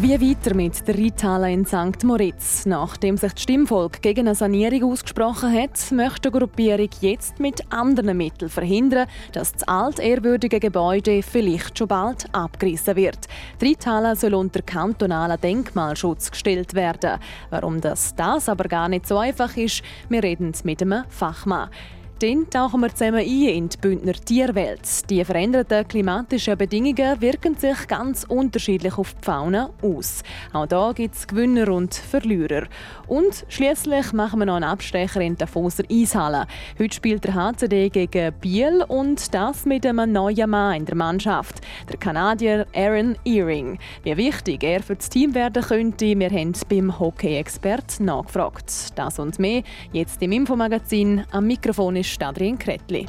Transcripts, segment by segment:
Wie weiter mit der Reithalle in St. Moritz? Nachdem sich das Stimmvolk gegen eine Sanierung ausgesprochen hat, möchte die Gruppierung jetzt mit anderen Mitteln verhindern, dass das altehrwürdige Gebäude vielleicht schon bald abgerissen wird. Die Reithalle soll unter kantonalen Denkmalschutz gestellt werden. Warum das, das aber gar nicht so einfach ist, wir reden mit einem Fachmann. Dann tauchen wir zusammen ein in die Bündner Tierwelt. Die veränderten klimatischen Bedingungen wirken sich ganz unterschiedlich auf die Fauna aus. Auch da gibt es Gewinner und Verlierer. Und schließlich machen wir noch einen Abstecher in der Foser Eishalle. Heute spielt der HCD gegen Biel und das mit einem neuen Mann in der Mannschaft, der Kanadier Aaron Earing. Wie wichtig er für das Team werden könnte, wir haben beim Hockey-Expert nachgefragt. Das und mehr jetzt im Infomagazin. Am Mikrofon ist Adrian Kretli.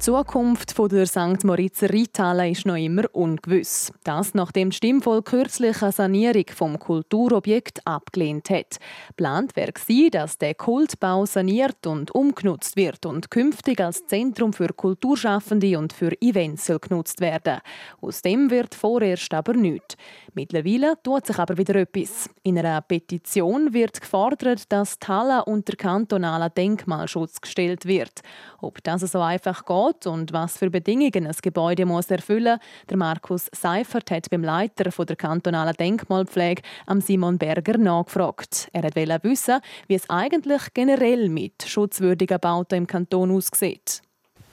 Die Zukunft der St. Moritzer Reithalle ist noch immer ungewiss. Das, nachdem das Stimmvolk kürzlich eine Sanierung vom Kulturobjekt abgelehnt hat. Plant wäre dass der Kultbau saniert und umgenutzt wird und künftig als Zentrum für Kulturschaffende und für Events genutzt werden. Aus dem wird vorerst aber nichts. Mittlerweile tut sich aber wieder etwas. In einer Petition wird gefordert, dass Halle unter kantonalen Denkmalschutz gestellt wird. Ob das so einfach geht und was für Bedingungen ein Gebäude muss erfüllen muss, der Markus Seifert hat beim Leiter der kantonalen Denkmalpflege, Simon Berger, nachgefragt. Er wollte wissen, wie es eigentlich generell mit schutzwürdigen Bauten im Kanton aussieht.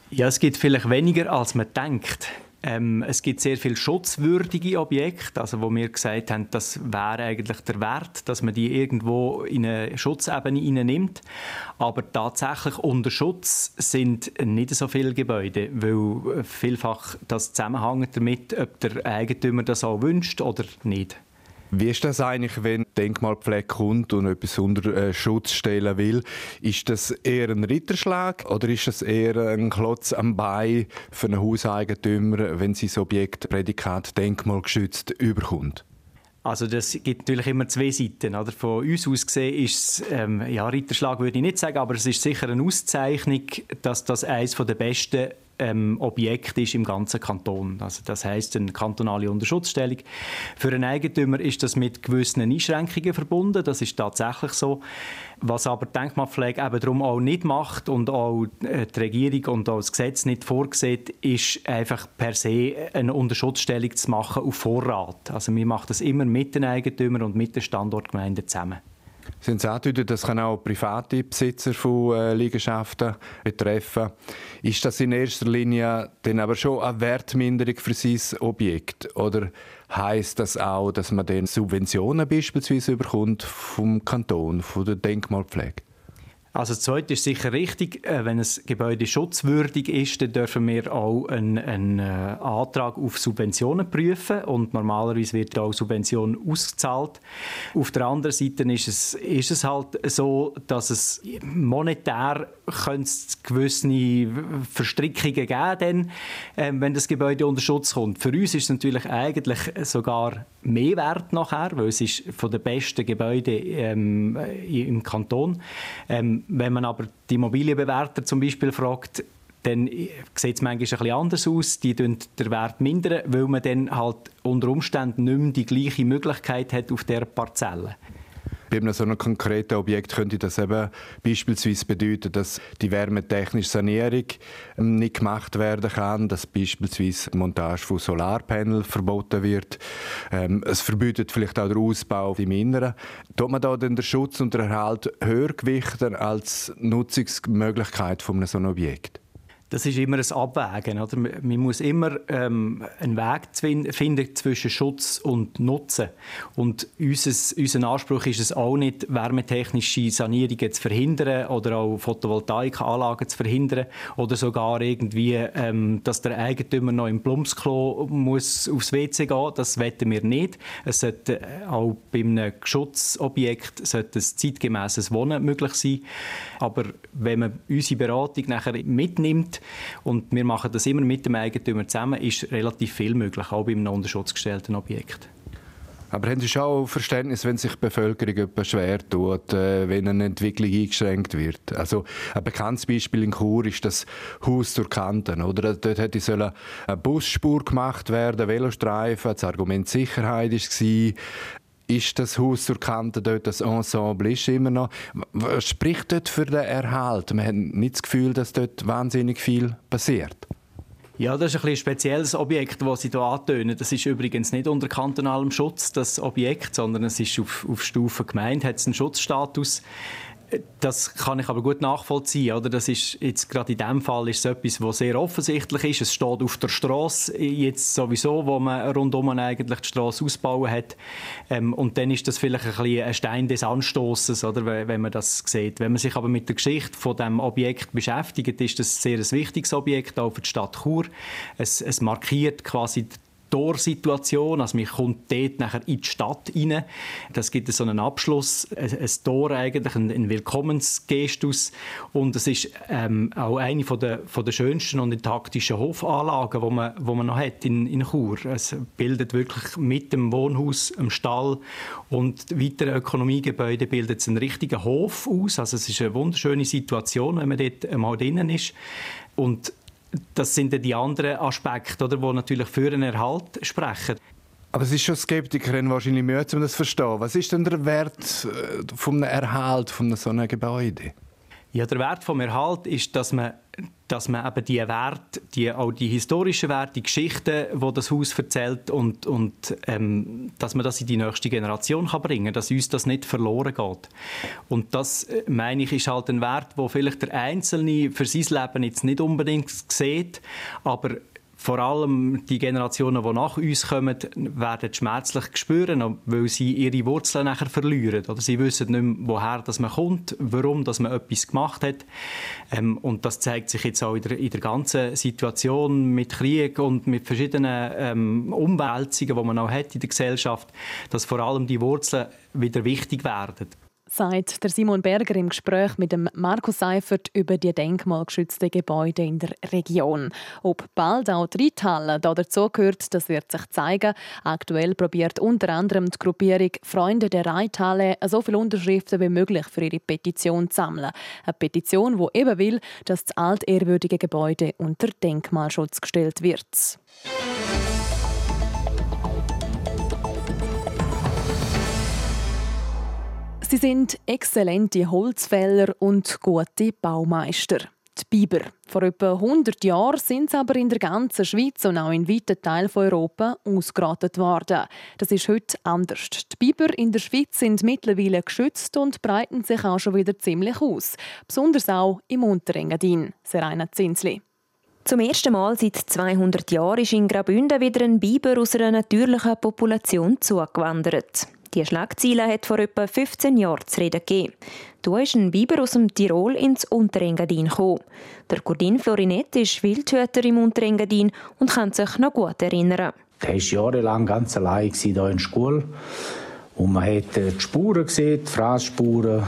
Ja, es gibt vielleicht weniger, als man denkt. Ähm, es gibt sehr viele schutzwürdige Objekte, also wo wir gesagt haben, das wäre eigentlich der Wert, dass man die irgendwo in eine Schutzebene nimmt. Aber tatsächlich unter Schutz sind nicht so viele Gebäude, weil vielfach das zusammenhängt damit, ob der Eigentümer das auch wünscht oder nicht. Wie ist das eigentlich, wenn Denkmalpflege kommt und etwas unter äh, Schutz stellen will? Ist das eher ein Ritterschlag oder ist das eher ein Klotz am Bein für einen Hauseigentümer, wenn sein Objekt Prädikat denkmalgeschützt überkommt? Also das gibt natürlich immer zwei Seiten. Oder? Von uns aus gesehen ist es, ähm, ja, Ritterschlag würde ich nicht sagen, aber es ist sicher eine Auszeichnung, dass das eines der besten ähm, Objekt ist im ganzen Kanton. Also das heißt eine kantonale Unterschutzstellung. Für einen Eigentümer ist das mit gewissen Einschränkungen verbunden. Das ist tatsächlich so. Was aber die Denkmalpflege eben darum auch nicht macht und auch äh, die Regierung und auch das Gesetz nicht vorsieht, ist einfach per se eine Unterschutzstellung zu machen auf Vorrat. Also wir machen das immer mit den Eigentümern und mit den Standortgemeinden zusammen. Sie haben angedeutet, das kann auch private Besitzer von äh, Liegenschaften betreffen. Ist das in erster Linie dann aber schon eine Wertminderung für sein Objekt? Oder heißt das auch, dass man dann Subventionen beispielsweise bekommt vom Kanton, von der Denkmalpflege? Also das Zweite ist sicher richtig. Äh, wenn ein Gebäude schutzwürdig ist, dann dürfen wir auch einen, einen, äh, Antrag auf Subventionen prüfen und normalerweise wird auch Subvention ausgezahlt. Auf der anderen Seite ist es, ist es halt so, dass es monetär gewisse Verstrickungen geben kann, äh, wenn das Gebäude unter Schutz kommt. Für uns ist es natürlich eigentlich sogar mehr wert nachher, weil es ist von den besten Gebäuden ähm, im Kanton. Ähm, wenn man aber die Immobilienbewerter zum Beispiel fragt, dann sieht es manchmal bisschen anders aus. Die den Wert mindern, weil man dann halt unter Umständen nicht mehr die gleiche Möglichkeit hat auf der Parzelle. Bei einem so einem konkreten Objekt könnte das eben beispielsweise bedeuten, dass die wärmetechnische Sanierung ähm, nicht gemacht werden kann, dass beispielsweise die Montage von Solarpanels verboten wird. Ähm, es verbietet vielleicht auch den Ausbau im Inneren. Tut man da den Schutz und den Erhalt höher gewichten als Nutzungsmöglichkeit von einem so einem Objekt? Das ist immer ein Abwägen. Oder? Man muss immer ähm, einen Weg finden zwischen Schutz und Nutzen. Und unser, unser Anspruch ist es auch nicht, wärmetechnische Sanierungen zu verhindern oder auch Photovoltaikanlagen zu verhindern oder sogar irgendwie, ähm, dass der Eigentümer noch im Plumpsklo muss aufs WC gehen. Das wetten wir nicht. Es sollte äh, auch bei einem Schutzobjekt ein zeitgemäßes Wohnen möglich sein. Aber wenn man unsere Beratung nachher mitnimmt, und wir machen das immer mit dem Eigentümer zusammen, ist relativ viel möglich, auch bei einem unter Schutz gestellten Objekt. Aber haben Sie schon auch Verständnis, wenn sich die Bevölkerung schwer tut, äh, wenn eine Entwicklung eingeschränkt wird? Also ein bekanntes Beispiel in Chur ist das Haus zur Kanten. Oder? Dort hätte eine Busspur gemacht werden, Velostreifen. Das Argument Sicherheit war ist das Haus zur Kante dort, das Ensemble ist immer noch. Was spricht dort für den Erhalt? Man hat nicht das Gefühl, dass dort wahnsinnig viel passiert. Ja, das ist ein, ein spezielles Objekt, das Sie hier antönen. Das ist übrigens nicht unter kantonalem Schutz, das Objekt, sondern es ist auf, auf Stufe Gemeinde, hat einen Schutzstatus. Das kann ich aber gut nachvollziehen. Oder? Das ist jetzt gerade in diesem Fall ist es etwas, was sehr offensichtlich ist. Es steht auf der Straße jetzt sowieso, wo man rundum eigentlich die Straße ausbauen hat. Ähm, und dann ist das vielleicht ein, ein Stein des Anstoßes, oder, wenn man das sieht. Wenn man sich aber mit der Geschichte von dem Objekt beschäftigt, ist das sehr ein wichtiges Objekt auch für die Stadt Chur. Es, es markiert quasi Torsituation, also man kommt dort nachher in die Stadt rein. Das gibt so einen Abschluss, ein, ein Tor eigentlich, ein, Willkommensgestus und es ist ähm, auch eine von der, von der schönsten und intaktischen Hofanlagen, wo man, wo man noch hat in, in Chur. Es bildet wirklich mit dem Wohnhaus, dem Stall und weiteren Ökonomiegebäuden bildet es einen richtigen Hof aus. Also es ist eine wunderschöne Situation, wenn man dort einmal drinnen ist. Und das sind dann die anderen Aspekte, oder, die natürlich für einen Erhalt sprechen. Aber es ist schon Skeptikerinnen wahrscheinlich Mühe, um das zu verstehen. Was ist denn der Wert äh, vom Erhalt von so einem Gebäude? Ja, der Wert vom Erhalt ist, dass man dass man eben die Werte, die, auch die historischen Werte, die Geschichten, die das Haus erzählt und, und ähm, dass man das in die nächste Generation kann bringen kann, dass uns das nicht verloren geht. Und das, äh, meine ich, ist halt ein Wert, wo vielleicht der Einzelne für sein Leben jetzt nicht unbedingt sieht, aber vor allem die Generationen, die nach uns kommen, werden schmerzlich spüren, weil sie ihre Wurzeln nachher verlieren. Oder sie wissen nicht mehr, woher dass man kommt, warum dass man etwas gemacht hat. Ähm, und das zeigt sich jetzt auch in der, in der, ganzen Situation mit Krieg und mit verschiedenen ähm, Umwälzungen, die man auch hat in der Gesellschaft, dass vor allem die Wurzeln wieder wichtig werden sagt der Simon Berger im Gespräch mit dem Markus Seifert über die denkmalgeschützten Gebäude in der Region. Ob bald auch die Reithalle dazu gehört, das wird sich zeigen. Aktuell probiert unter anderem die Gruppierung Freunde der Reithalle so viele Unterschriften wie möglich für ihre Petition zu sammeln. Eine Petition, die eben will, dass das altehrwürdige Gebäude unter Denkmalschutz gestellt wird. Sie sind exzellente Holzfäller und gute Baumeister. Die Biber. Vor etwa 100 Jahren sind sie aber in der ganzen Schweiz und auch in weiten Teilen von Europa ausgerottet worden. Das ist heute anders. Die Biber in der Schweiz sind mittlerweile geschützt und breiten sich auch schon wieder ziemlich aus. Besonders auch im Unterengadin. Serena Zinsli. Zum ersten Mal seit 200 Jahren ist in Graubünden wieder ein Biber aus einer natürlichen Population zugewandert. Die Schlagziele hat vor etwa 15 Jahren zu reden gegeben. Da ist ein Biber aus dem Tirol ins Unterengadin gekommen. Der Gurdin Florinet ist Wildhüter im Unterengadin und kann sich noch gut erinnern. Er war jahrelang ganz allein hier in der Schule. Und man hat die Spuren gesehen, die Fraßspuren,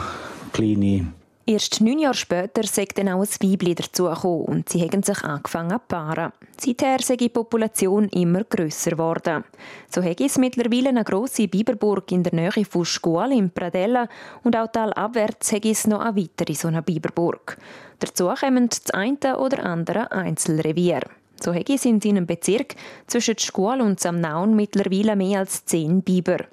kleine Erst neun Jahre später sagt dann auch ein Weibli dazugekommen und sie haben sich angefangen zu paaren. Seither sei die Population immer grösser geworden. So hat es mittlerweile eine grosse Biberburg in der Nähe von Scuol in Pradella und auch talabwärts hat es noch eine weitere so eine Biberburg. Dazu kommen das eine oder andere Einzelrevier. So hat es in seinem Bezirk zwischen Scuol und Samnaun mittlerweile mehr als zehn Biber.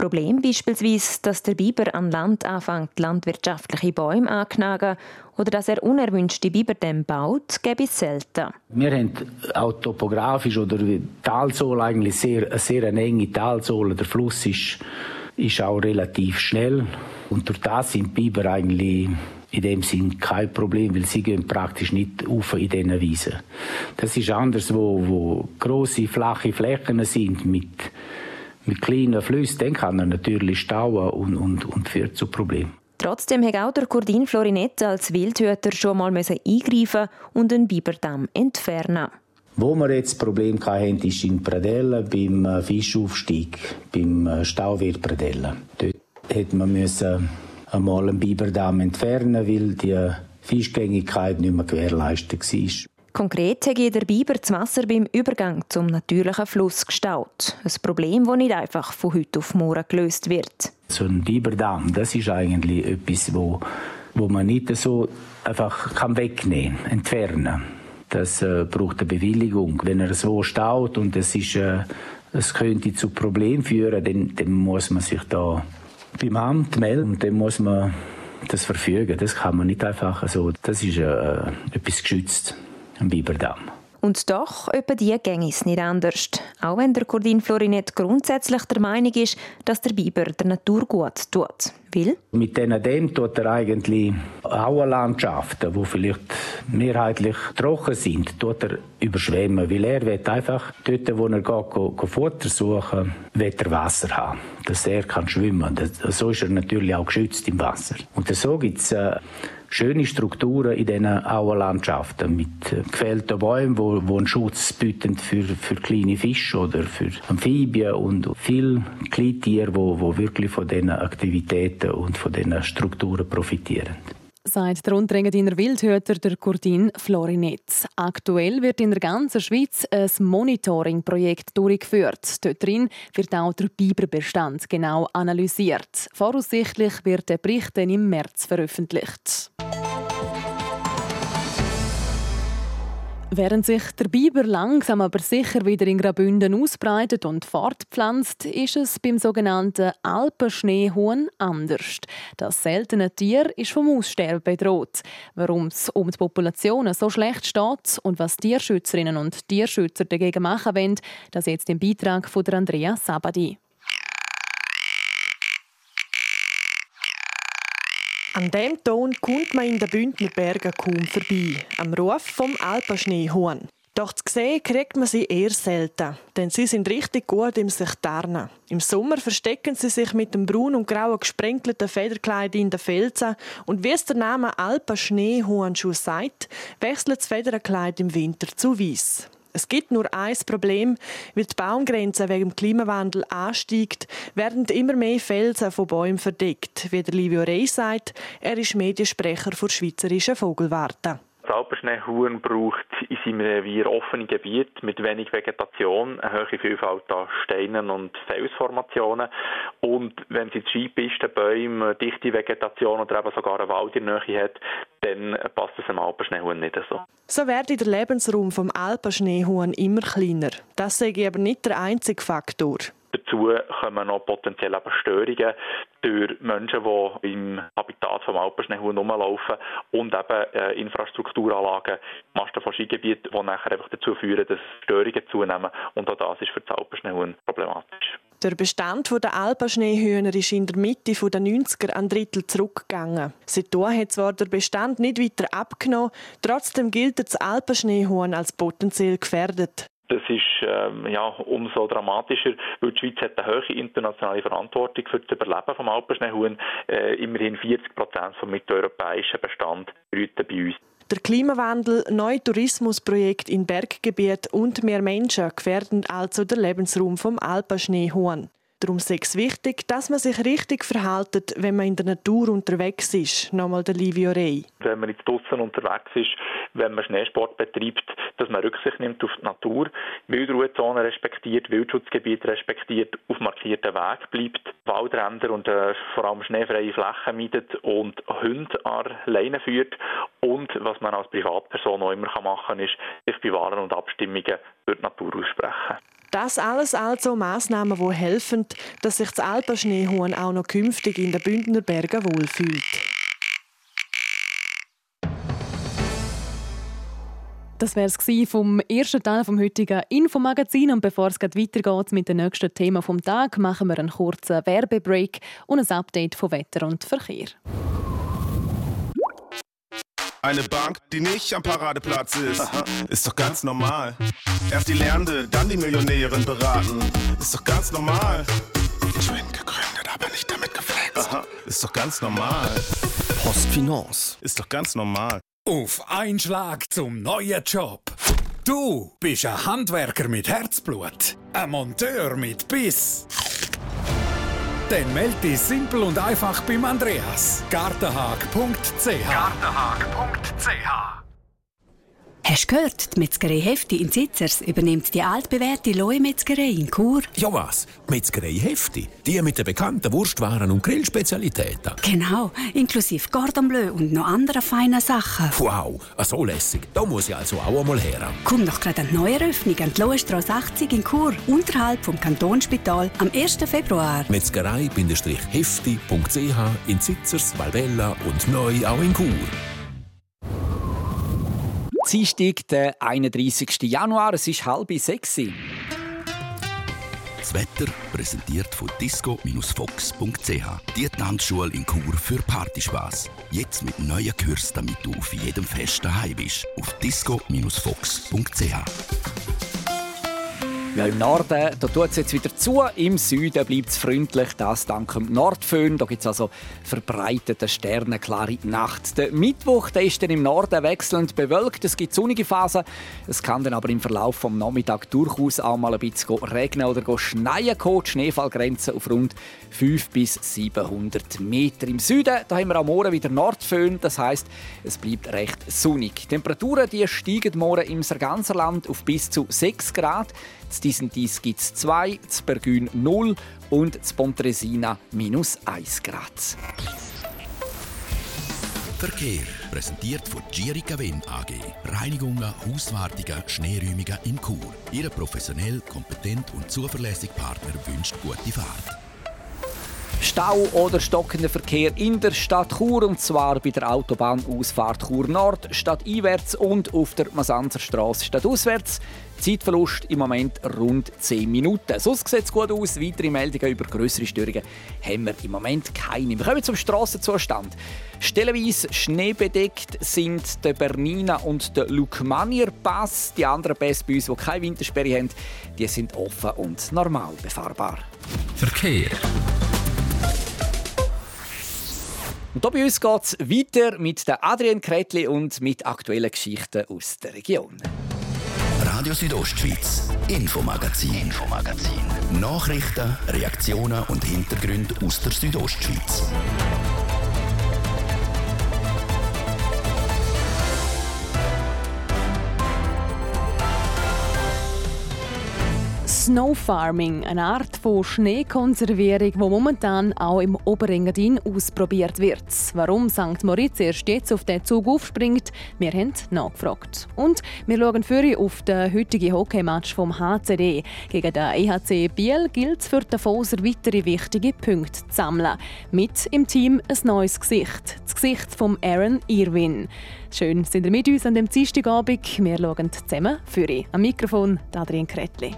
Problem beispielsweise, dass der Biber an Land anfängt, landwirtschaftliche Bäume anzuknagen oder dass er unerwünschte Biberdämme baut, gibt es selten. Wir haben auch topografisch oder die Talsohle eigentlich sehr, eine sehr enge Talsohle. Der Fluss ist, ist auch relativ schnell und durch das sind Biber eigentlich in dem Sinn kein Problem, weil sie gehen praktisch nicht auf in diesen Wiesen. Das ist anders, wo, wo große flache Flächen sind mit mit kleinen Flüssen, dann kann er natürlich stauen und, und, und führt zu Problemen. Trotzdem hat auch der Kurdin Florinette als Wildhüter schon mal eingreifen und einen Biberdamm entfernen. Wo wir jetzt Problem hatten, ist in Pradella beim äh, Fischaufstieg, beim äh, Stauwirt Pradella. Dort hätte man müssen einmal einen Biberdamm entfernen, weil die Fischgängigkeit nicht mehr gewährleistet war. Konkret hat der Biber das Wasser beim Übergang zum natürlichen Fluss gestaut. Ein Problem, das nicht einfach von heute auf morgen gelöst wird. So ein Biberdamm, das ist eigentlich etwas, wo, wo man nicht so einfach kann wegnehmen, entfernen. Das äh, braucht eine Bewilligung. Wenn er so staut und es ist, äh, es könnte zu Problemen führen, dann, dann muss man sich da beim Amt melden und dann muss man das verfügen. Das kann man nicht einfach so. Das ist äh, etwas geschützt Biberdamm. Und doch, etwa die gänge es nicht anders. Auch wenn der Cordin Florinet grundsätzlich der Meinung ist, dass der Biber der Natur gut tut. Will? Mit diesen Dämmen tut er eigentlich Auenlandschaften, die vielleicht mehrheitlich trocken sind, tut er überschwemmen. Weil er will einfach dort, wo er geht, Futter suchen will er Wasser haben, dass er kann schwimmen kann. So ist er natürlich auch geschützt im Wasser. Und so gibt es äh, schöne Strukturen in diesen Auenlandschaften mit äh, gefällten Bäumen, wo, wo einen Schutz bieten für, für kleine Fische oder für Amphibien und viele Kleintiere, wo, wo wirklich von diesen Aktivitäten und von diesen Strukturen profitieren sagt der Unterengadiner Wildhüter der Kurdin Florinetz. Aktuell wird in der ganzen Schweiz ein Monitoring-Projekt durchgeführt. Dort drin wird auch der Biberbestand genau analysiert. Voraussichtlich wird der Bericht dann im März veröffentlicht. Während sich der Biber langsam aber sicher wieder in Graubünden ausbreitet und fortpflanzt, ist es beim sogenannten Alpenschneehuhn anders. Das seltene Tier ist vom Aussterben bedroht. Warum es um die Populationen so schlecht steht und was Tierschützerinnen und Tierschützer dagegen machen wollen, das jetzt im Beitrag von Andrea Sabadi. An dem Ton kommt man in den Bündner Bergen kaum vorbei, am Ruf vom Alpenschneehuhn. Doch zu sehen kriegt man sie eher selten, denn sie sind richtig gut im sich tarnen. Im Sommer verstecken sie sich mit dem braun und grauen gesprenkelten Federkleid in den Felsen und wie es der Name Alpenschneehuhn schon sagt, wechselt das Federkleid im Winter zu weiß. Es gibt nur ein Problem, weil die Baumgrenze wegen dem Klimawandel ansteigt, werden immer mehr Felsen von Bäumen verdeckt. Wie der Livio Rey sagt, er ist Mediensprecher der Schweizerischen Vogelwarte. Das Alpenschneehuhn braucht in seinem Revier offene Gebiete mit wenig Vegetation, eine hohe Vielfalt an Steinen und Felsformationen. Und wenn sie Skipisten, Bäume, dichte Vegetation oder eben sogar einen Wald in der Nähe hat, dann passt es dem Alpenschneehuhn nicht so. So werde der Lebensraum vom Alpenschneehuhn immer kleiner. Das sei aber nicht der einzige Faktor. Dazu kommen noch potenziell eben Störungen durch Menschen, die im Habitat vom Alpenschneehuhn rumlaufen und eben äh, Infrastrukturanlagen, Masten von Skigebieten, die nachher einfach dazu führen, dass Störungen zunehmen. Und auch das ist für das Alpenschneehuhn problematisch. Der Bestand der Alpenschneehühner ist in der Mitte der 90er ein Drittel zurückgegangen. Seitdem hat zwar der Bestand nicht weiter abgenommen, trotzdem gilt das Alpenschneehuhn als potenziell gefährdet. Das ist ähm, ja, umso dramatischer, weil die Schweiz hat eine hohe internationale Verantwortung für das Überleben des Alpenschneehuhn. Äh, immerhin 40 Prozent des mitteleuropäischen Bestand brüten bei uns. Der Klimawandel, neue Tourismusprojekte in Berggebieten und mehr Menschen gefährden also den Lebensraum vom Alpenschneehuhn. Darum ist es wichtig, dass man sich richtig verhält, wenn man in der Natur unterwegs ist. Nochmal der Livio Rey. Wenn man jetzt draußen unterwegs ist, wenn man Schneesport betreibt, dass man Rücksicht nimmt auf die Natur, Wildruhezonen respektiert, Wildschutzgebiete respektiert, auf markierten Weg bleibt, Waldränder und äh, vor allem schneefreie Flächen mietet und Hunde an Leine führt. Und was man als Privatperson auch immer machen kann, ist, sich bei Wahlen und Abstimmungen für die Natur aussprechen. Das alles also Massnahmen, die helfen, dass sich das Alpenschneehuhn auch noch künftig in den Bündner Bergen wohlfühlt. Das wäre es vom ersten Teil vom heutigen Infomagazin. Und bevor es weitergeht mit dem nächsten Thema vom Tag, machen wir einen kurzen Werbebreak und ein Update von Wetter und Verkehr. Eine Bank, die nicht am Paradeplatz ist, Aha. ist doch ganz normal. Erst die Lernende, dann die Millionärin beraten, ist doch ganz normal. Twin gegründet, aber nicht damit geflext. Aha. Ist doch ganz normal. Postfinance. Ist doch ganz normal. Auf einen Schlag zum neuen Job. Du bist ein Handwerker mit Herzblut, ein Monteur mit Biss dann melde dich simpel und einfach beim Andreas. Gartenhag.ch Gartenhag.ch Hast du gehört, die Metzgerei Hefti in Sitzers übernimmt die altbewährte Lohe-Metzgerei in Chur? Ja was? Metzgerei Hefti? Die mit den bekannten Wurstwaren und Grillspezialitäten? Genau, inklusive Cordon Bleu und noch andere feine Sachen. Wow, so lässig. Da muss ich also auch einmal her. Komm doch gerade an die Neueröffnung an die Lohenstrasse 80 in Chur, unterhalb vom Kantonsspital, am 1. Februar. Metzgerei-hefti.ch in Sitzers, Valbella und neu auch in Chur. Dienstag, der 31. Januar, es ist halb sechs. Das Wetter präsentiert von disco-fox.ch. Die Tanzschule in Chur für Partyspaß. Jetzt mit neuen Kursen, damit du auf jedem Fest daheim bist. Auf disco-fox.ch. Ja, Im Norden da tut es jetzt wieder zu, im Süden bleibt es freundlich, das dank dem Nordföhn. Da gibt es also verbreitete sternenklare Nacht. Der Mittwoch der ist dann im Norden wechselnd bewölkt, es gibt sonnige Phasen. Es kann dann aber im Verlauf des Nachmittags durchaus auch mal ein bisschen regnen oder schneien. Die Schneefallgrenze auf rund 500 bis 700 Meter. Im Süden da haben wir am Morgen wieder Nordföhn, das heißt, es bleibt recht sonnig. Die Temperaturen die steigen morgen im Sarganserland auf bis zu 6 Grad. Z Disentis gibt es 2, z Bergün 0 und z Pontresina minus 1 Grad. Verkehr präsentiert von Girica Win AG. Reinigungen, Hauswartungen, Schneeräumungen in Chur. Ihre professionell, kompetent und zuverlässige Partner wünscht gute Fahrt. Stau oder stockender Verkehr in der Stadt Chur und zwar bei der Autobahnausfahrt Chur Nord stadteinwärts und auf der Masanzerstraße stadtauswärts. Zeitverlust im Moment rund 10 Minuten. Sonst sieht es gut aus. Weitere Meldungen über größere Störungen haben wir im Moment keine. Wir kommen zum Strassenzustand. Stellenweise schneebedeckt sind der Bernina und der Lukmanier Pass. Die anderen Pässe bei uns, die keine Wintersperre haben, die sind offen und normal befahrbar. Verkehr. Und bei uns geht es weiter mit der Adrian Kretli und mit aktuellen Geschichten aus der Region. Radio Südostschweiz, Infomagazin, Infomagazin. Nachrichten, Reaktionen und Hintergründe aus der Südostschweiz. Snow Farming, eine Art von Schneekonservierung, die momentan auch im Oberengadin ausprobiert wird. Warum St. Moritz erst jetzt auf den Zug aufspringt, wir haben nachgefragt. Und wir schauen für auf den heutigen Hockeymatch vom HCD. Gegen den EHC Biel gilt es für die Foser weitere wichtige Punkte zu sammeln. Mit im Team ein neues Gesicht. Das Gesicht von Aaron Irwin. Schön sind ihr mit uns an dem Dienstagabend. Wir schauen zusammen für Am Mikrofon Adrian Kretli.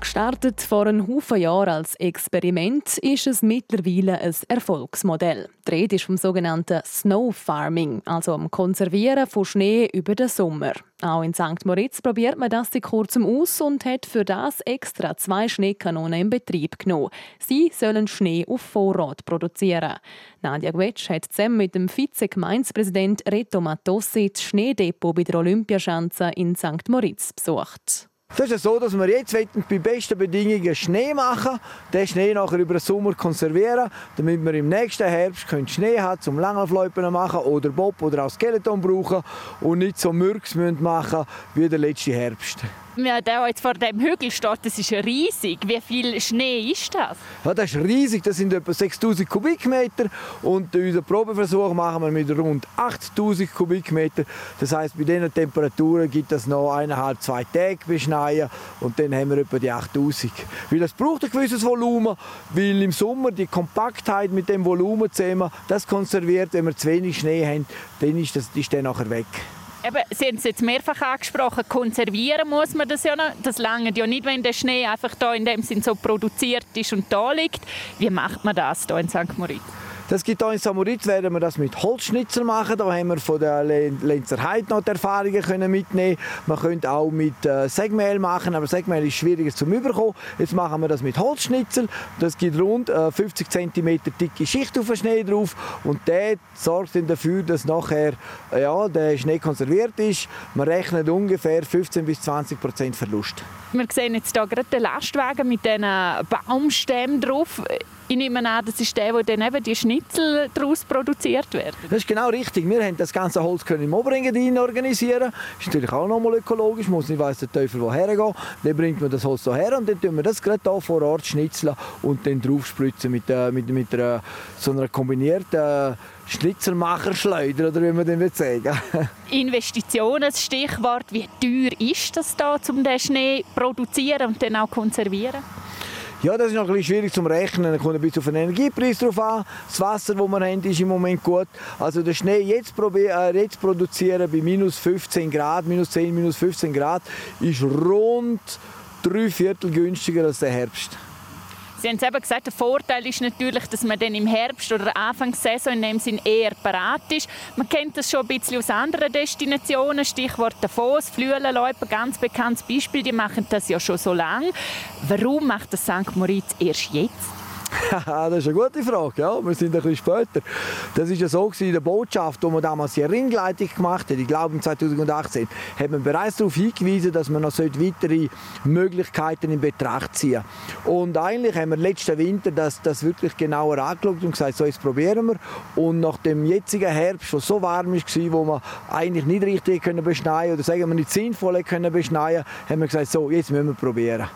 Gestartet vor einem Haufen Jahren als Experiment, ist es mittlerweile ein Erfolgsmodell. Die Rede ist vom sogenannten Snow Farming, also am Konservieren von Schnee über den Sommer. Auch in St. Moritz probiert man das seit kurzem aus und hat für das extra zwei Schneekanonen in Betrieb genommen. Sie sollen Schnee auf Vorrat produzieren. Nadia Gwetsch hat zusammen mit dem Vize-Gemeindepräsident Reto Matossi das Schneedepot bei der Olympiaschanze in St. Moritz besucht. Es ist so, dass wir jetzt bei besten Bedingungen Schnee machen, den Schnee nachher über den Sommer konservieren, damit wir im nächsten Herbst Schnee haben, zum Langlaufloipen machen oder Bob oder auch Skeleton brauchen und nicht so Mürks machen wie der letzte Herbst der jetzt vor dem Hügel steht, das ist riesig. Wie viel Schnee ist das? Ja, das ist riesig. Das sind etwa 6000 Kubikmeter. Und unseren Probeversuch machen wir mit rund 8000 Kubikmeter. Das heißt, bei diesen Temperaturen gibt es noch eineinhalb, zwei Tage beschneien. Und dann haben wir etwa die 8000. Weil das braucht ein gewisses Volumen, weil im Sommer die Kompaktheit mit dem Volumen zusammen, das konserviert, wenn wir zu wenig Schnee haben, dann ist das ist dann nachher weg. Eben, Sie haben es jetzt mehrfach angesprochen, konservieren muss man das ja noch. Das lange ja nicht, wenn der Schnee einfach da in dem Sinn so produziert ist und da liegt. Wie macht man das hier in St. Moritz? Das gibt auch in Samoritz, werden wir das mit Holzschnitzel machen. Da haben wir von der Lenzer Heid noch die Erfahrungen können mitnehmen. Man könnte auch mit äh, Segmehl machen, aber Segmehl ist schwieriger zu überkommen. Jetzt machen wir das mit Holzschnitzel. Das gibt rund äh, 50 cm dicke Schicht auf den Schnee drauf und der sorgt dann dafür, dass nachher äh, ja, der Schnee konserviert ist. Man rechnet ungefähr 15 bis 20% Verlust. Wir sehen jetzt hier gerade den Lastwagen mit diesen Baumstämmen drauf. Ich nehme an, das ist der, wo dann eben die Schnitzel daraus produziert werden. Das ist genau richtig. Wir haben das ganze Holz können im Oberengadin organisieren. Das ist natürlich auch nochmal ökologisch. Man muss nicht weiss der Teufel woher gehen. Dann bringt man das Holz hierher und dann tun wir das gerade hier vor Ort schnitzeln und dann draufspritzen mit, äh, mit, mit einer, so einer kombinierten äh, Schnitzermacherschleuder, oder wie man den sagen Investitionen, das Stichwort. Wie teuer ist das da, um den Schnee zu produzieren und dann auch zu konservieren? Ja, das ist noch ein bisschen schwierig zu rechnen. Es kommt ein bisschen auf den Energiepreis drauf an. Das Wasser, das wir haben, ist im Moment gut. Also den Schnee jetzt, äh, jetzt produzieren bei minus 15 Grad, minus 10, minus 15 Grad, ist rund drei Viertel günstiger als der Herbst. Sie haben es eben gesagt, der Vorteil ist natürlich, dass man dann im Herbst oder Anfang der Saison in dem Sinn eher parat ist. Man kennt das schon ein bisschen aus anderen Destinationen, Stichwort Davos, Flüelenläuper, ganz bekanntes Beispiel, die machen das ja schon so lange. Warum macht das St. Moritz erst jetzt? das ist eine gute Frage. Ja, wir sind ein bisschen später. Das war ja so in der Botschaft, wo man damals die Ringleitung gemacht hat. Ich glaube, im 2018 hat man bereits darauf hingewiesen, dass man noch weitere Möglichkeiten in Betracht ziehen Und eigentlich haben wir letzten Winter das, das wirklich genauer angeschaut und gesagt, so jetzt probieren wir. Und nach dem jetzigen Herbst, der so warm war, wo man eigentlich nicht richtig können beschneien oder sagen wir nicht sinnvoll können beschneien, haben wir gesagt, so jetzt müssen wir probieren.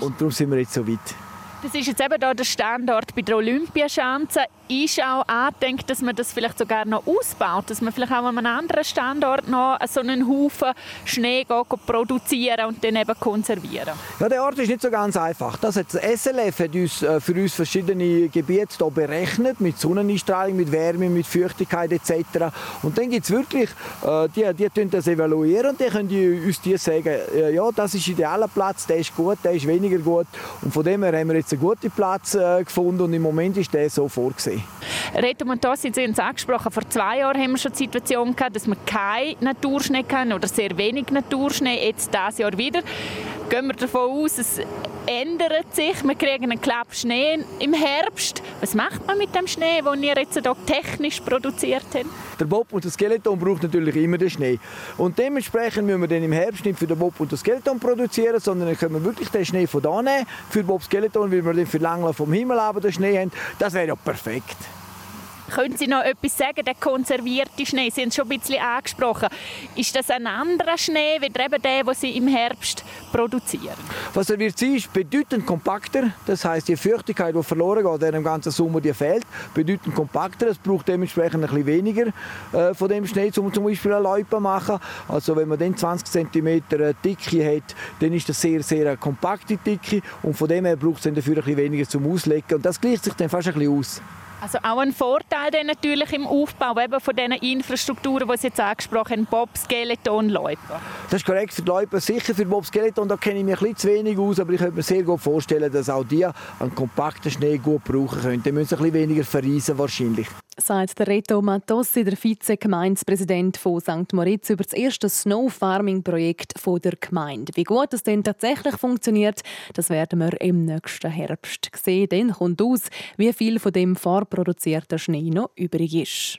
Und darum sind wir jetzt so weit. Das ist jetzt eben hier der Standort bei der Olympiaschanze ist auch angedenkt, dass man das vielleicht sogar noch ausbaut, dass man vielleicht auch an einem anderen Standort noch so einen Haufen Schnee produzieren und dann eben konservieren. Ja, der Ort ist nicht so ganz einfach. Das hat das SLF hat uns, äh, für uns verschiedene Gebiete hier berechnet, mit Sonneneinstrahlung, mit Wärme, mit Feuchtigkeit etc. Und dann gibt es wirklich, äh, die, die können das evaluieren und die können uns die sagen, äh, ja, das ist idealer Platz, der ist gut, der ist weniger gut. Und von dem her haben wir jetzt einen guten Platz gefunden und im Moment ist der so vorgesehen. Reto Montossi, Sie haben es angesprochen, vor zwei Jahren haben wir schon die Situation gehabt, dass wir keinen Naturschnee hatten oder sehr wenig Naturschnee, jetzt dieses Jahr wieder. Gehen wir davon aus, es ändert sich, wir kriegen einen Klapp Schnee im Herbst. Was macht man mit dem Schnee, den wir jetzt hier technisch produziert haben? Der Bob und das Skeleton braucht natürlich immer den Schnee. Und dementsprechend müssen wir den im Herbst nicht für den Bob und das Skeleton produzieren, sondern dann können wir wirklich den Schnee von da nehmen. Für Bob Skeleton, weil wir den für Langlauf vom Himmel aber den Schnee haben. Das wäre ja perfekt. Können Sie noch etwas sagen, der konservierte Schnee? Sie haben es schon ein bisschen angesprochen. Ist das ein anderer Schnee, wie eben der, den Sie im Herbst produzieren? Was er wird sein, ist bedeutend kompakter. Das heißt, die Feuchtigkeit, die verloren geht, der im ganzen Sommer die fehlt, bedeutend kompakter. Es braucht dementsprechend ein bisschen weniger äh, von dem Schnee, um zum Beispiel eine Loipe zu machen. Also wenn man dann 20 cm Dicke hat, dann ist das sehr, sehr eine kompakte Dicke und von dem her braucht es dafür ein bisschen weniger zum Auslegen. Und das gleicht sich dann fast ein bisschen aus. Also auch ein Vorteil dann natürlich im Aufbau eben von diesen Infrastrukturen, die Sie jetzt angesprochen haben, Bob, Skeleton, Loipa. Das ist korrekt für die Loipa. Sicher für Bob Skeleton, da kenne ich mich ein zu wenig aus, aber ich könnte mir sehr gut vorstellen, dass auch die einen kompakten Schnee gut brauchen können. Die müssen ein bisschen weniger verreisen wahrscheinlich sagt der Reto Matossi, der Vize-Gemeindepräsident von St. Moritz, über das erste Snow-Farming-Projekt der Gemeinde. Wie gut es denn tatsächlich funktioniert, das werden wir im nächsten Herbst sehen. Dann kommt aus, wie viel von dem vorproduzierten Schnee noch übrig ist.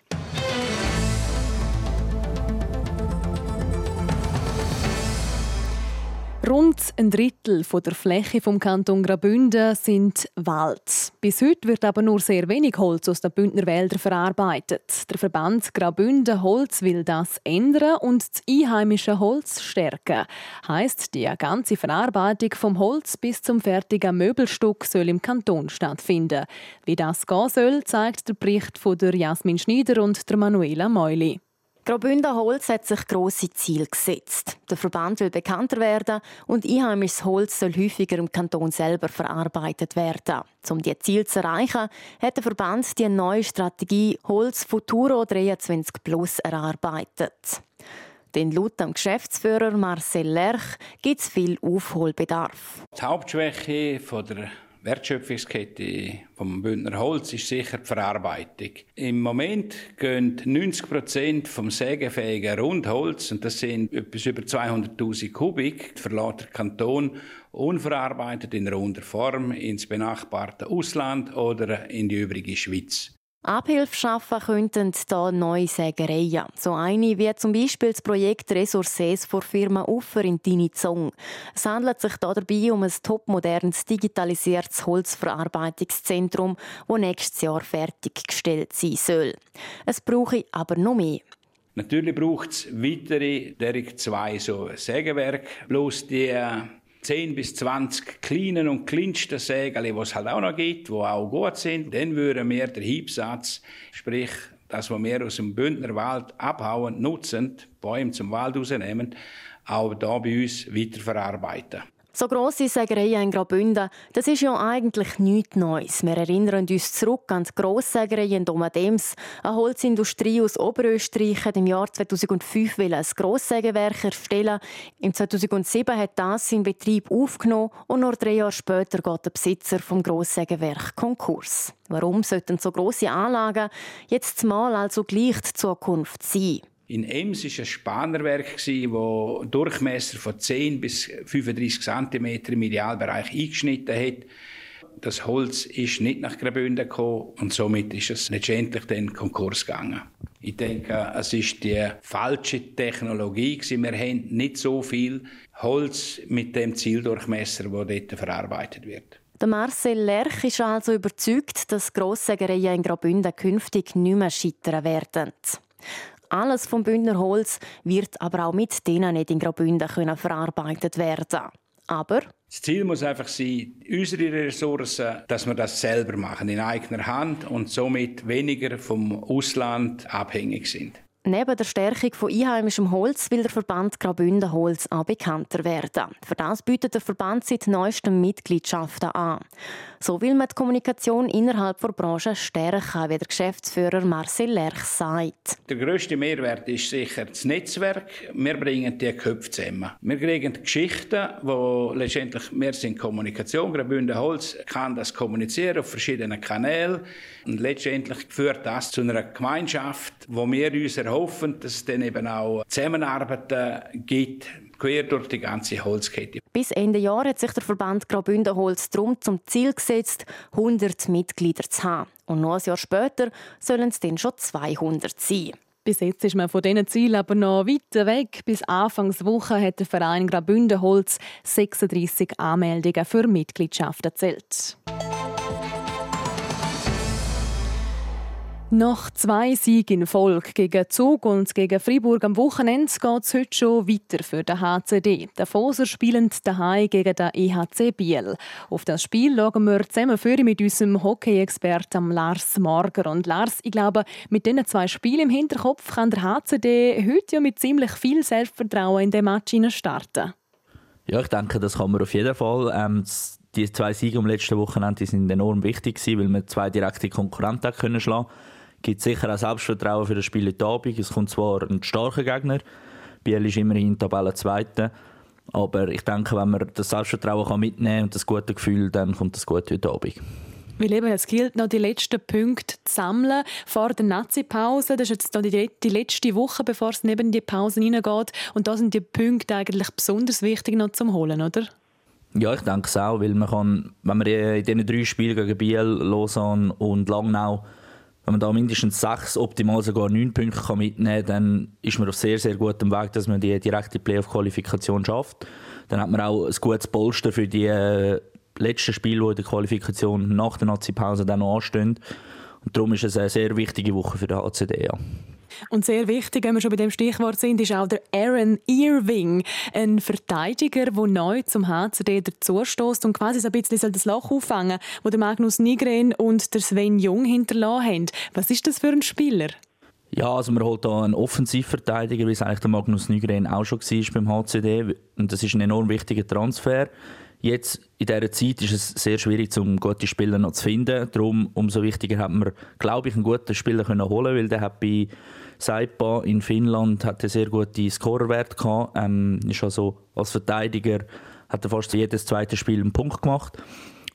Rund ein Drittel der Fläche vom Kanton Graubünden sind Wald. Bis heute wird aber nur sehr wenig Holz aus den Bündner Wäldern verarbeitet. Der Verband Graubünden Holz will das ändern und das einheimische Holz stärken. Heißt, die ganze Verarbeitung vom Holz bis zum fertigen Möbelstück soll im Kanton stattfinden. Wie das gehen soll, zeigt der Bericht von der Jasmin Schneider und der Manuela Meuli. Graubünden Holz hat sich grosse Ziele gesetzt. Der Verband will bekannter werden und einheimisches Holz soll häufiger im Kanton selber verarbeitet werden. Um diese Ziele zu erreichen, hat der Verband die neue Strategie Holz Futuro 23 Plus erarbeitet. Denn laut dem Geschäftsführer Marcel Lerch gibt es viel Aufholbedarf. Die Hauptschwäche der Wertschöpfungskette vom Bündner Holz ist sicher die Verarbeitung. Im Moment gehen 90 Prozent vom sägefähigen Rundholz, und das sind etwas über 200.000 Kubik, verlässt der Kanton unverarbeitet in runder Form ins benachbarte Ausland oder in die übrige Schweiz. Abhilfe schaffen könnten hier neue Sägereien. So eine wie zum Beispiel das Projekt Ressources vor Firma Uffer in Tinizong. Es handelt sich dabei um ein topmodernes digitalisiertes Holzverarbeitungszentrum, das nächstes Jahr fertiggestellt sein soll. Es brauche aber noch mehr. Natürlich braucht es weitere, der zwei so Sägewerke, bloß die 10 bis 20 kleinen und kleinsten Sägel, die es halt auch noch gibt, die auch gut sind, dann würden wir den Hiebsatz, sprich das, was wir aus dem Bündner Wald abhauen, nutzen, Bäume zum Wald rausnehmen, auch hier bei uns weiterverarbeiten. So grosse Sägereien in Graubünden, das ist ja eigentlich nichts Neues. Wir erinnern uns zurück an die Grosssägerei in Domadems. Eine Holzindustrie aus Oberösterreich hat im Jahr 2005 ein Grosssägewerk erstellen. Im 2007 hat das in Betrieb aufgenommen und nur drei Jahre später geht der Besitzer vom Grosssägewerk Konkurs. Warum sollten so grosse Anlagen jetzt mal also gleich die Zukunft sein? In Ems war ein Spannerwerk, das Durchmesser von 10 bis 35 cm im Idealbereich eingeschnitten hat. Das Holz ist nicht nach Graubünden gekommen und somit ist es letztendlich den Konkurs gegangen. Ich denke, es ist die falsche Technologie Wir haben nicht so viel Holz mit dem Zieldurchmesser, der dort verarbeitet wird. Der Marcel Lerch ist also überzeugt, dass Grosssägereien in Graubünden künftig nicht mehr scheitern werden. Alles vom Bündner Holz wird aber auch mit denen nicht in Graubünden verarbeitet werden. Aber das Ziel muss einfach sein, unsere Ressourcen, dass wir das selber machen, in eigener Hand und somit weniger vom Ausland abhängig sind. Neben der Stärkung von einheimischem Holz will der Verband Graubünden Holz auch bekannter werden. Für das bietet der Verband seit neuestem Mitgliedschaften an. So will man die Kommunikation innerhalb der Branche stärken, wie der Geschäftsführer Marcel Lerch sagt. Der grösste Mehrwert ist sicher das Netzwerk. Wir bringen die Köpfe zusammen. Wir kriegen Geschichten, wo letztendlich wir sind Kommunikation. Graubünden Holz kann das kommunizieren auf verschiedenen Kanälen. Und letztendlich führt das zu einer Gemeinschaft, wo wir uns erhoffen, dass es dann eben auch Zusammenarbeiten gibt quer durch die ganze Holzkette. Bis Ende Jahr hat sich der Verband Graubünden Holz drum zum Ziel gesetzt, 100 Mitglieder zu haben. Und noch ein Jahr später sollen es dann schon 200 sein. Bis jetzt ist man von diesen Zielen aber noch weit weg. Bis Anfangswoche hat der Verein Graubünden Holz 36 Anmeldungen für Mitgliedschaft erzählt. Nach zwei Siegen in Folge gegen Zug und gegen Freiburg am Wochenende geht es heute schon weiter für den HCD. Die Foser spielen daheim gegen den EHC Biel. Auf das Spiel schauen wir zusammen mit unserem Hockey-Experten Lars Marger. Und Lars, ich glaube, mit diesen zwei Spielen im Hinterkopf kann der HCD heute ja mit ziemlich viel Selbstvertrauen in den Match starten. Ja, ich denke, das kann man auf jeden Fall. Ähm, die zwei Siege am letzten Wochenende sind enorm wichtig weil wir zwei direkte Konkurrenten können schlagen gibt sicher auch Selbstvertrauen für das Spiel heute Abend. Es kommt zwar ein starker Gegner, Biel ist immerhin Tabellenzweiter, aber ich denke, wenn man das Selbstvertrauen kann mitnehmen kann und das gute Gefühl, dann kommt das gut heute Abend. Weil eben, es gilt noch die letzten Punkte zu sammeln vor der Nazi-Pause. Das ist jetzt die, die letzte Woche, bevor es neben die Pause hineingeht. Und da sind die Punkte eigentlich besonders wichtig noch zum Holen, oder? Ja, ich denke es auch, weil man kann, wenn man in diesen drei Spielen gegen Biel, Lausanne und Langnau wenn man da mindestens sechs, optimal sogar neun Punkte kann mitnehmen kann, dann ist man auf sehr, sehr gutem Weg, dass man die direkte Playoff-Qualifikation schafft. Dann hat man auch ein gutes Polster für die äh, letzten Spiele, die in der Qualifikation nach der Nazi-Pause dann noch anstehen. Und darum ist es eine sehr wichtige Woche für den HCD. Ja. Und sehr wichtig, wenn wir schon bei dem Stichwort sind, ist auch der Aaron Irving, ein Verteidiger, der neu zum HCD dazustoßt und quasi so ein bisschen das Loch auffangen wo der Magnus Nigren und der Sven Jung hinterlassen haben. Was ist das für ein Spieler? Ja, also man holt hier einen Offensivverteidiger, wie es eigentlich der Magnus Nygren auch schon war beim HCD. Und das ist ein enorm wichtiger Transfer. Jetzt in dieser Zeit ist es sehr schwierig, um gute Spieler noch zu finden. Darum umso wichtiger hat man, glaube ich, einen guten Spieler können holen, weil der hat bei Saipa in Finnland hat sehr guten Scorerwert gehabt. Ähm, ist also als Verteidiger hat er fast jedes zweite Spiel einen Punkt gemacht.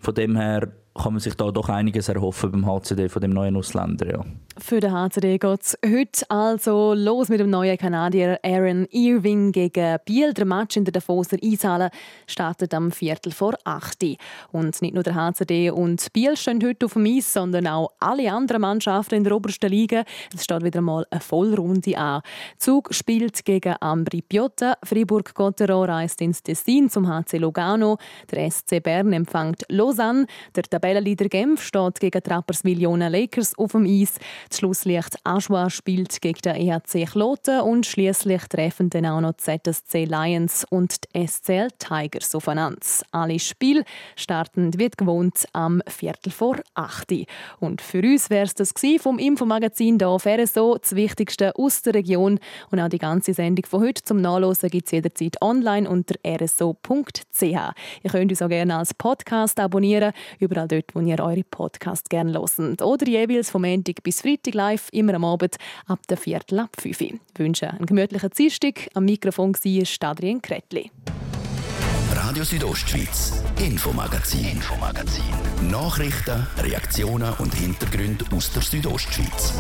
Von dem her kann man sich da doch einiges erhoffen beim HCD von dem neuen Ausländer. Ja. Für den HCD geht es heute also los mit dem neuen Kanadier Aaron Irving gegen Biel. Der Match in der Davoser Eishalle startet am Viertel vor 8 Und nicht nur der HCD und Biel stehen heute auf dem Eis, sondern auch alle anderen Mannschaften in der obersten Liga. Es steht wieder mal eine Vollrunde an. Zug spielt gegen Ambri Piotta, Fribourg-Gotteron reist ins Tessin zum HC Lugano, der SC Bern empfängt Lausanne, der Tabellenleader Genf steht gegen Rapperswil Jona Lakers auf dem Eis. Das Schlusslicht Aschua spielt gegen den EHC Kloten und schließlich treffen dann auch noch die ZSC Lions und die SCL Tigers aufeinander. Alle Spiele starten wie gewohnt am Viertel vor 8 Und für uns wäre es das vom Infomagazin hier auf RSO, das Wichtigste aus der Region. Und auch die ganze Sendung von heute zum Nachlesen gibt es jederzeit online unter rso.ch. Ihr könnt uns auch gerne als Podcast abonnieren, überall dort, wo ihr eure Podcasts gerne hört. Oder jeweils vom Montag bis Freitag live, immer am Abend ab der Viertel ab 5 Uhr. Ich wünsche einen gemütlichen Dienstag. Am Mikrofon war Adrien Kretli. Radio Südostschweiz, Infomagazin, Infomagazin. Nachrichten, Reaktionen und Hintergründe aus der Südostschweiz.